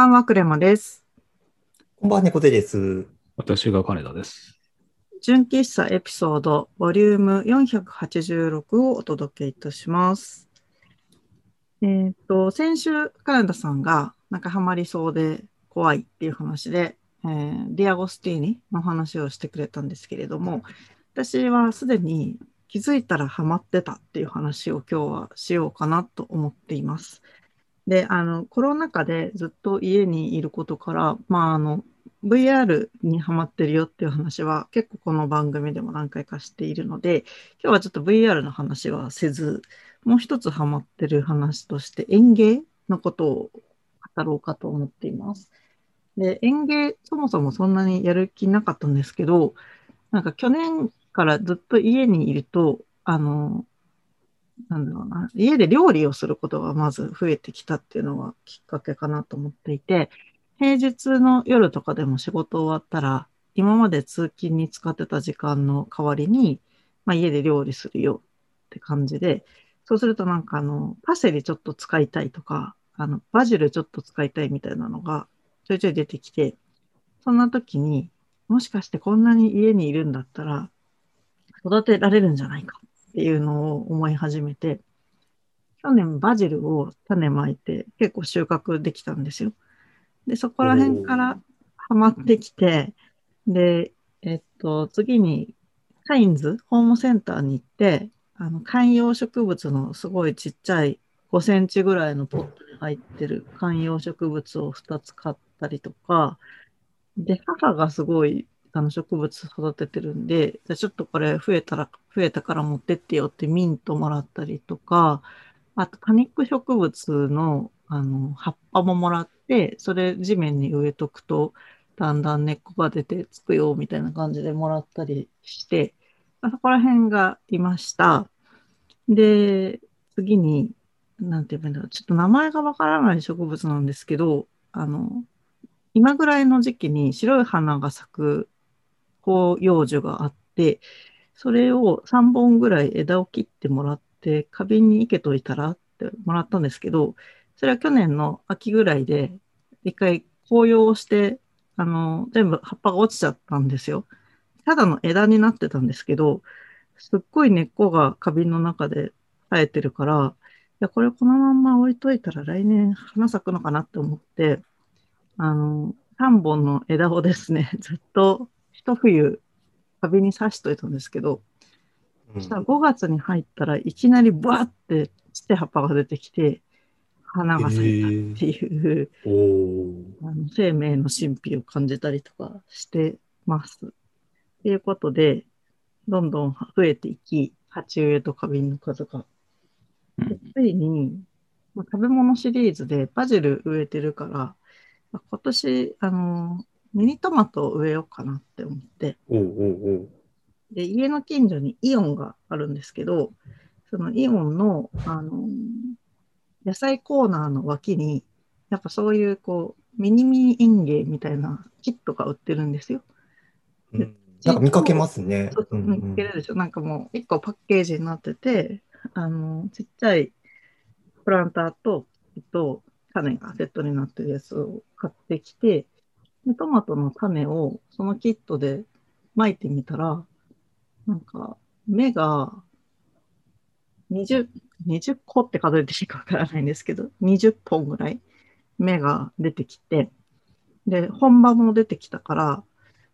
こんばんは、クレマです。こんばんは、猫背です。私が金田です。純喫茶エピソード、ボリューム486をお届けいたします。えっ、と、先週、カナダさんが、なんかハマりそうで怖いっていう話で、えーディアゴスティーニの話をしてくれたんですけれども、私はすでに気づいたらハマってたっていう話を今日はしようかなと思っています。で、あの、コロナ禍でずっと家にいることから、まあ、あの、VR にハマってるよっていう話は結構この番組でも何回かしているので、今日はちょっと VR の話はせず、もう一つハマってる話として園芸のことを語ろうかと思っています。で、園芸そもそもそんなにやる気なかったんですけど、なんか去年からずっと家にいると、あの、なんだろうな、家で料理をすることがまず増えてきたっていうのがきっかけかなと思っていて、平日の夜とかでも仕事終わったら、今まで通勤に使ってた時間の代わりに、まあ、家で料理するよって感じで、そうするとなんかあの、パセリちょっと使いたいとか、あの、バジルちょっと使いたいみたいなのがちょいちょい出てきて、そんな時に、もしかしてこんなに家にいるんだったら、育てられるんじゃないかっっていうのを思い始めて、去年バジルを種まいて結構収穫できたんですよ。で、そこら辺からハマってきて、で、えっと、次にカインズ、ホームセンターに行って、あの、観葉植物のすごいちっちゃい5センチぐらいのポットに入ってる観葉植物を2つ買ったりとか、で、母がすごいあの植物育ててるんで、じゃちょっとこれ増えたら、増えたから持ってってよってミントもらったりとか、あと多肉植物のあの葉っぱももらって、それ地面に植えとくと、だんだん根っこが出てつくよみたいな感じでもらったりして、そこら辺がいました。で、次に、なんて言えばいいんだろう、ちょっと名前がわからない植物なんですけど、あの、今ぐらいの時期に白い花が咲く広葉樹があって、それを3本ぐらい枝を切ってもらって、花瓶に生けといたらってもらったんですけど、それは去年の秋ぐらいで、一回紅葉をして、あの、全部葉っぱが落ちちゃったんですよ。ただの枝になってたんですけど、すっごい根っこが花瓶の中で生えてるから、いや、これこのまんま置いといたら来年花咲くのかなって思って、あの、3本の枝をですね、ずっと一冬花瓶に刺しといたんですけど、そしたら5月に入ったらいきなりバーってちっちゃい葉っぱが出てきて、花が咲いたっていう、おーあの生命の神秘を感じたりとかしてます。ということで、どんどん増えていき、鉢植えと花瓶の数が。でついに、まあ食べ物シリーズでバジル植えてるから、まあ今年、あの、ミニトマトを植えようかなって思って、おーおーおーで、家の近所にイオンがあるんですけど、そのイオンの、あの、野菜コーナーの脇に、やっぱそういう、こう、ミニミニ園芸みたいなキットが売ってるんですよ。うんなんか見かけますね。見つけるでしょ。なんかもう、一個パッケージになってて、あの、ちっちゃいプランターと、と、種がセットになってるやつを買ってきて、でトマトの種をそのキットで巻いてみたら、なんか、芽が20、20個って数えていいかわからないんですけど、20本ぐらい芽が出てきて、で、本葉も出てきたから、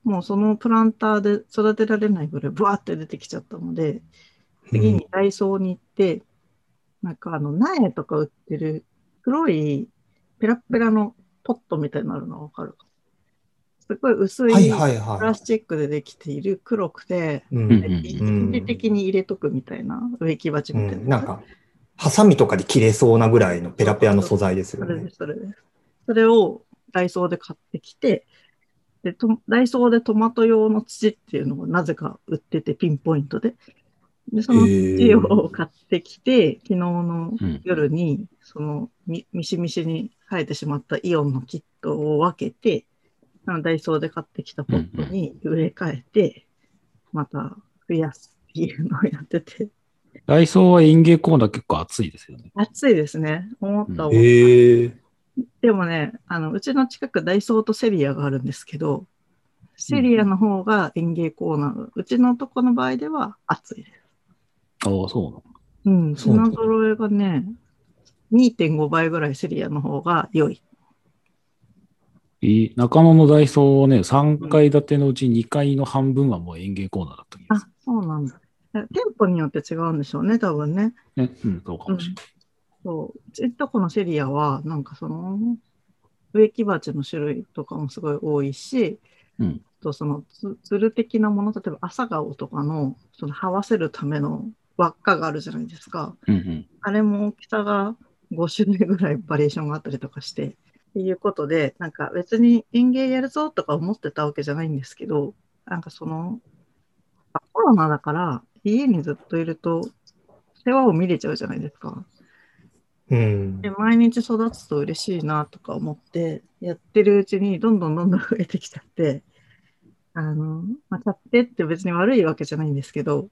もうそのプランターで育てられないぐらいブワーって出てきちゃったので、次にダイソーに行って、なんかあの苗とか売ってる黒いペラペラのポットみたいになるのわかるかすごい薄はいいはいはプラスチックでできている黒くて、一うん時的に入れとくみたいな植木鉢うみたいな。ん、なんか、ハサミとかで切れそうなぐらいのペラペラの素材ですよねそれです、。それです。それをダイソーで買ってきて、でとダイソーでトマト用の土っていうのがなぜか売ってて、ピンポイントで。で、その土を買ってきて、昨日のうん夜に、そのみ、みしみしに生えてしまったイオンのキットを分けて、あのダイソーで買ってきたポットに植え替えて、また増やすっていうのをやってて、ダイソーは園芸コーナー結構熱いですよね。熱いですね。思った思った。へえ。でもね、あの、うちの近くダイソーとセリアがあるんですけど、セリアの方が園芸コーナー、うちのとこの場合では熱いです。ああ、そうなの。うん、品揃えがね、2.5倍ぐらいセリアの方が良い。いい中野のダイソーはね、3階建てのうち2階の半分はもう園芸コーナーだったあす、そうなんだ。え店舗によって違うんでしょうね、多分ね。る。ね、うん、そうかもしれない。そう。うちのとこのセリアは、なんかその、植木鉢の種類とかもすごい多いし、うん。あとそのつつる的なもの、例えば朝顔とかの、その這わせるための輪っかがあるじゃないですか。うんうん。あれも大きさが5種類ぐらいバリエーションがあったりとかしていうことで、なんか別に園芸やるぞとか思ってたわけじゃないんですけど、なんかその、あコロナだから家にずっといると世話を見れちゃうじゃないですか。うんで、毎日育つと嬉しいなとか思って、やってるうちにどんどんどんどん増えてきちゃって、あの、まあ、買ってって別に悪いわけじゃないんですけど、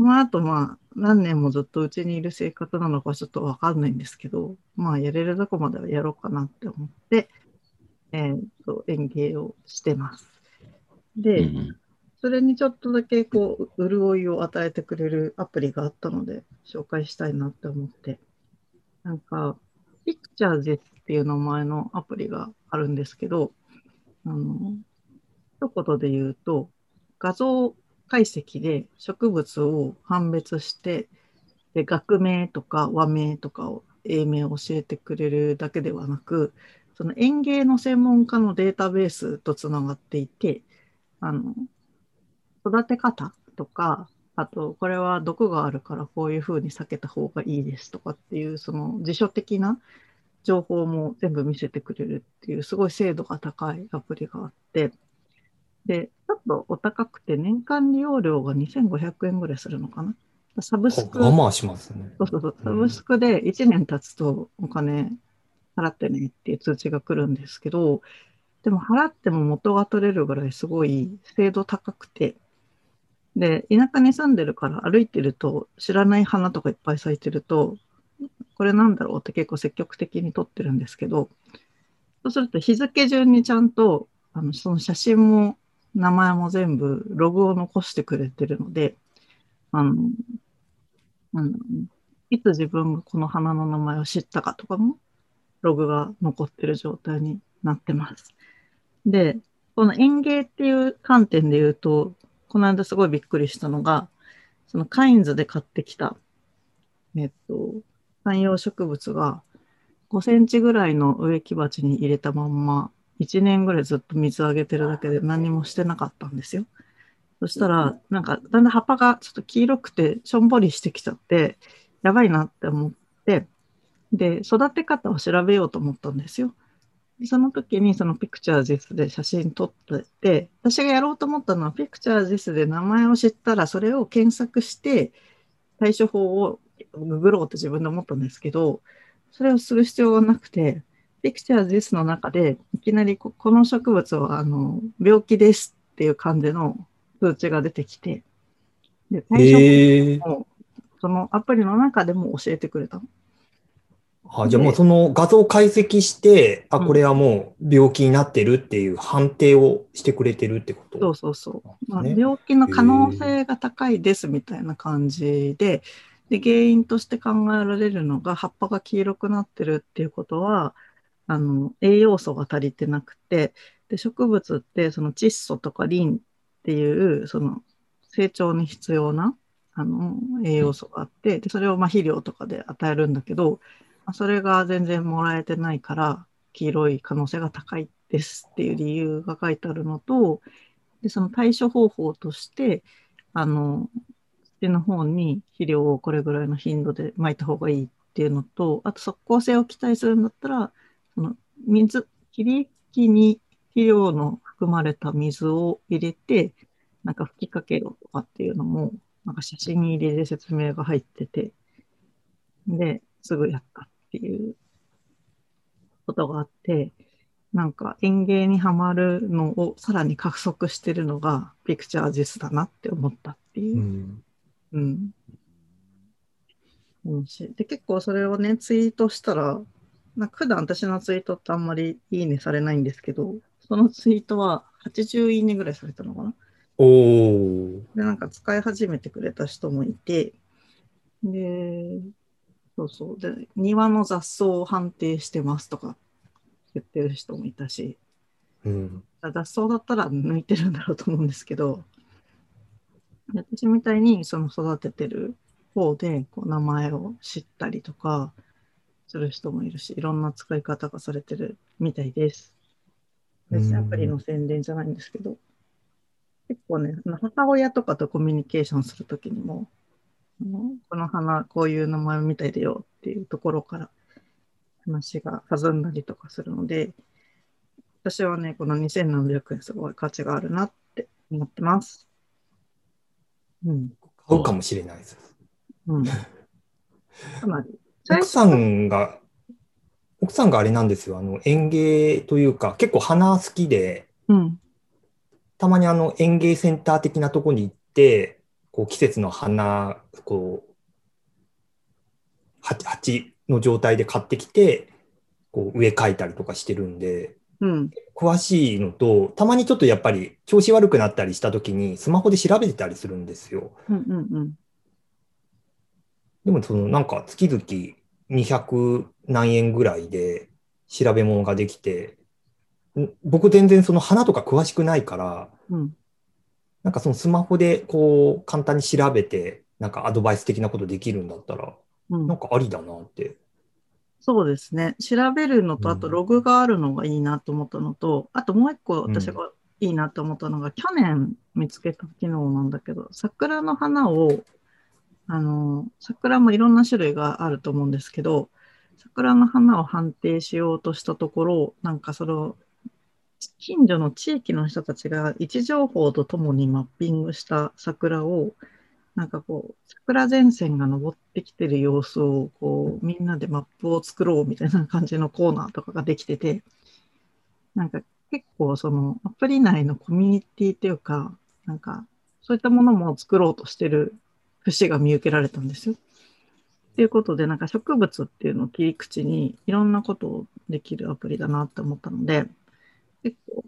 この後まあ何年もずっとうちにいる生活なのかちょっとわかんないんですけど、まあやれるとこまではやろうかなって思って、えーと、園芸をしてます。で、それにちょっとだけこう、潤いを与えてくれるアプリがあったので、紹介したいなって思って。なんか、Pictures っていう名前のアプリがあるんですけど、あの、一言で言うと、画像解析で植物を判別して、で、学名とか和名とかを、英名を教えてくれるだけではなく、その園芸の専門家のデータベースとつながっていて、あの、育て方とか、あと、これは毒があるからこういうふうに避けた方がいいですとかっていう、その辞書的な情報も全部見せてくれるっていう、すごい精度が高いアプリがあって、で、ちょっとお高くて年間利用料が2500円ぐらいするのかな？サブスク、まあまあしますね。そうそうそう、サブスクで1年経つとお金払ってねっていう通知が来るんですけど、でも払っても元が取れるぐらいすごい精度高くて、で、田舎に住んでるから歩いてると知らない花とかいっぱい咲いてると、これなんだろうって結構積極的に撮ってるんですけど、そうすると日付順にちゃんとあのその写真も名前も全部ログを残してくれてるので、あの、なんだろうねいつ自分がこの花の名前を知ったかとかもログが残ってる状態になってます。で、この園芸っていう観点で言うと、この間すごいびっくりしたのが、そのカインズで買ってきた、えっと、観葉植物が5センチぐらいの植木鉢に入れたまんま、1年ぐらいずっと水あげてるだけで何もしてなかったんですよ。そしたら、なんか、だんだん葉っぱがちょっと黄色くて、しょんぼりしてきちゃって、やばいなって思って、で、育て方を調べようと思ったんですよ。でその時にそのピクチャーズ s で写真撮ってて、私がやろうと思ったのはピクチャーズ s で名前を知ったらそれを検索して対処法をググろうって自分で思ったんですけど、それをする必要がなくて、ピクチャーズ s の中でいきなりここの植物はあの病気ですっていう感じの通知が出てきて、で対処もそのアプリの中でも教えてくれたの。あ、じゃあもうその画像解析して、あ、うんこれはもう病気になってるっていう判定をしてくれてるってこと？そうそうそう。まあ、ね病気の可能性が高いですみたいな感じで、で原因として考えられるのが葉っぱが黄色くなってるっていうことはあの栄養素が足りてなくてで植物ってその窒素とかリンっていうその成長に必要なあの栄養素があってでそれをま肥料とかで与えるんだけど、まそれが全然もらえてないから黄色い可能性が高いですっていう理由が書いてあるのとでその対処方法としてあの土の方に肥料をこれぐらいの頻度で撒いた方がいいっていうのとあと即効性を期待するんだったらその水切り木に肥料の含まれた水を入れてなんか吹きかけろとかっていうのもなんか写真入りで説明が入っててですぐやったっていうことがあってなんか園芸にはまるのをさらに加速してるのがピクチャージスだなって思ったっていうう。ん。うん。で、結構それをね、ツイートしたら、なんか普段私のツイートってあんまりいいねされないんですけど、そのツイートは80いいねぐらいされたのかな。おー。で、なんか使い始めてくれた人もいて、で、そうそう。で、庭の雑草を判定してますとか言ってる人もいたし、うん。雑草だったら抜いてるんだろうと思うんですけど、で私みたいにその育ててる方でこう名前を知ったりとかする人もいるし、いろんな使い方がされてるみたいです。別にアプリの宣伝じゃないんですけど、結構ね、母親とかとコミュニケーションするときにも、この花こういう名前みたいだよっていうところから話が弾んだりとかするので、私はね、この2700円すごい価値があるなって思ってます。うん。買うかもしれないです。うん。かなり。奥さんが、奥さんがあれなんですよ。あの、園芸というか、結構花好きで、うん。たまにあの園芸センター的なとこに行って、こう季節の花、こう、鉢鉢の状態で買ってきて、こう植え替えたりとかしてるんで、うん。詳しいのと、たまにちょっとやっぱり調子悪くなったりした時にスマホで調べてたりするんですよ。うん。うん。うん。でもそのなんか月々200何円ぐらいで調べ物ができて、ん僕全然その花とか詳しくないから、うん。なんかそのスマホでこう簡単に調べて、なんかアドバイス的なことできるんだったら、うんなんかありだなって。そうですね。調べるのと、うんあとログがあるのがいいなと思ったのと、あともう一個うん私がいいなと思ったのが、去年見つけた機能なんだけど、桜の花を、あの、桜もいろんな種類があると思うんですけど、桜の花を判定しようとしたところ、なんかその、近所の地域の人たちが位置情報とともにマッピングした桜を、なんかこう、桜前線が登ってきてる様子を、こう、みんなでマップを作ろうみたいな感じのコーナーとかができてて、なんか結構そのアプリ内のコミュニティっていうか、なんかそういったものも作ろうとしてる節が見受けられたんですよ。ということで、なんか植物っていうのを切り口にいろんなことをできるアプリだなって思ったので、結構、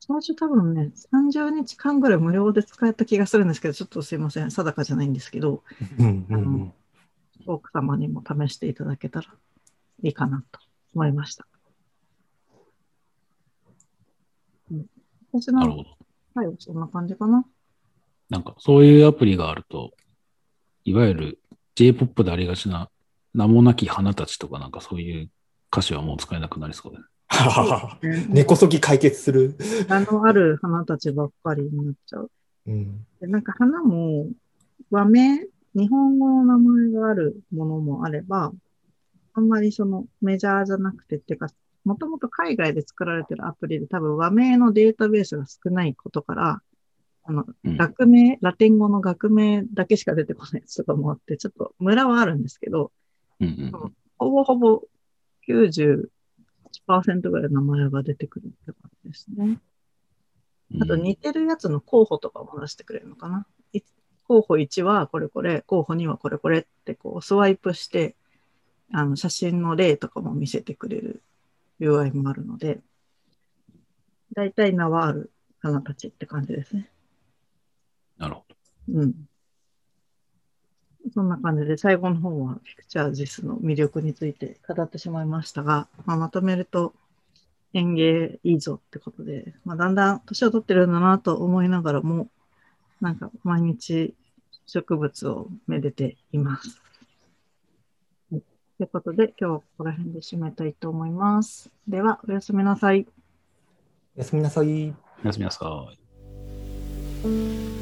最初多分ね、30日間ぐらい無料で使えた気がするんですけど、ちょっとすいません、定かじゃないんですけど、うんうんうん奥様にも試していただけたらいいかなと思いました。うん、私のなるほど。回はそんな感じかな。なんか、そういうアプリがあると、いわゆる J-POP でありがちな名もなき花たちとかなんかそういう歌詞はもう使えなくなりそうです。はははね根こそぎ解決する。あのある花たちばっかりになっちゃう。うんでなんか花も和名、日本語の名前があるものもあれば、あんまりそのメジャーじゃなくてっていうか、もともと海外で作られてるアプリで多分和名のデータベースが少ないことから、あの、うん学名、ラテン語の学名だけしか出てこないやつとかもあって、ちょっとムラはあるんですけど、うんうんほぼほぼ98%ぐらい名前が出てくるって感じですね。うん。あと似てるやつの候補とかも出してくれるのかな？い候補1はこれこれ、候補2はこれこれってこうスワイプして、あの写真の例とかも見せてくれる UI もあるので、大体名はある花たちって感じですね。なるほうん。そんな感じで最後の方はピクチャージスの魅力について語ってしまいましたが、まあ、まとめると園芸いいぞってことで、まあ、だんだん年を取ってるんだなと思いながらも、なんか毎日植物をめでています。ということで今日はここら辺で締めたいと思います。では、おやすみなさい。おやすみなさい。ど。おやすみなさい。